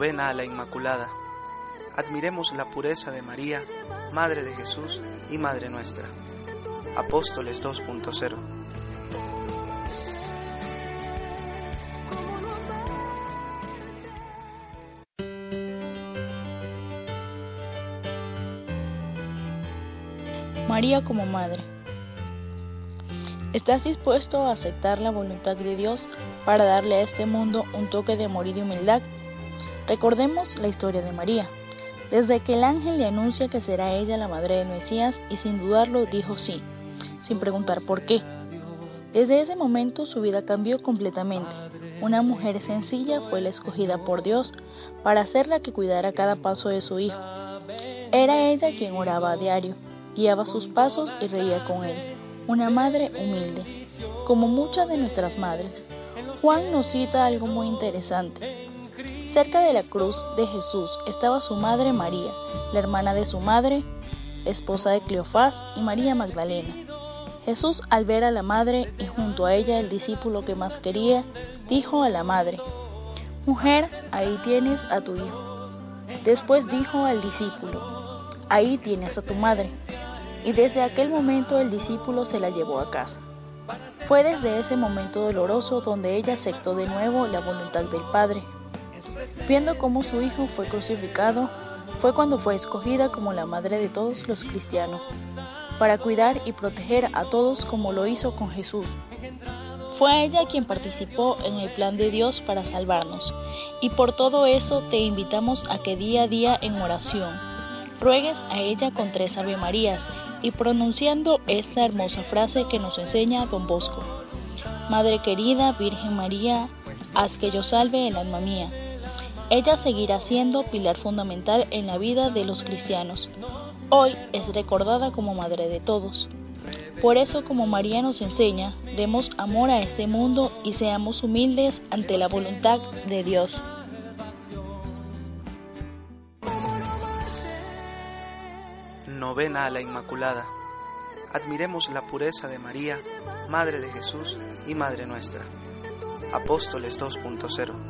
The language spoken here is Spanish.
Novena a la Inmaculada. Admiremos la pureza de María, Madre de Jesús y Madre nuestra. Apóstoles 2.0 María como Madre. ¿Estás dispuesto a aceptar la voluntad de Dios para darle a este mundo un toque de amor y de humildad? Recordemos la historia de María. Desde que el ángel le anuncia que será ella la madre del Mesías y sin dudarlo dijo sí, sin preguntar por qué. Desde ese momento su vida cambió completamente. Una mujer sencilla fue la escogida por Dios para ser la que cuidara cada paso de su hijo. Era ella quien oraba a diario, guiaba sus pasos y reía con él. Una madre humilde, como muchas de nuestras madres. Juan nos cita algo muy interesante. Cerca de la cruz de Jesús estaba su madre María, la hermana de su madre, esposa de Cleofás y María Magdalena. Jesús al ver a la madre y junto a ella el discípulo que más quería, dijo a la madre, Mujer, ahí tienes a tu hijo. Después dijo al discípulo, Ahí tienes a tu madre. Y desde aquel momento el discípulo se la llevó a casa. Fue desde ese momento doloroso donde ella aceptó de nuevo la voluntad del Padre, Viendo cómo su hijo fue crucificado, fue cuando fue escogida como la madre de todos los cristianos, para cuidar y proteger a todos como lo hizo con Jesús. Fue ella quien participó en el plan de Dios para salvarnos, y por todo eso te invitamos a que día a día en oración ruegues a ella con tres Ave Marías y pronunciando esta hermosa frase que nos enseña Don Bosco. Madre querida, Virgen María, haz que yo salve el alma mía. Ella seguirá siendo pilar fundamental en la vida de los cristianos. Hoy es recordada como Madre de todos. Por eso, como María nos enseña, demos amor a este mundo y seamos humildes ante la voluntad de Dios. Novena a la Inmaculada. Admiremos la pureza de María, Madre de Jesús y Madre nuestra. Apóstoles 2.0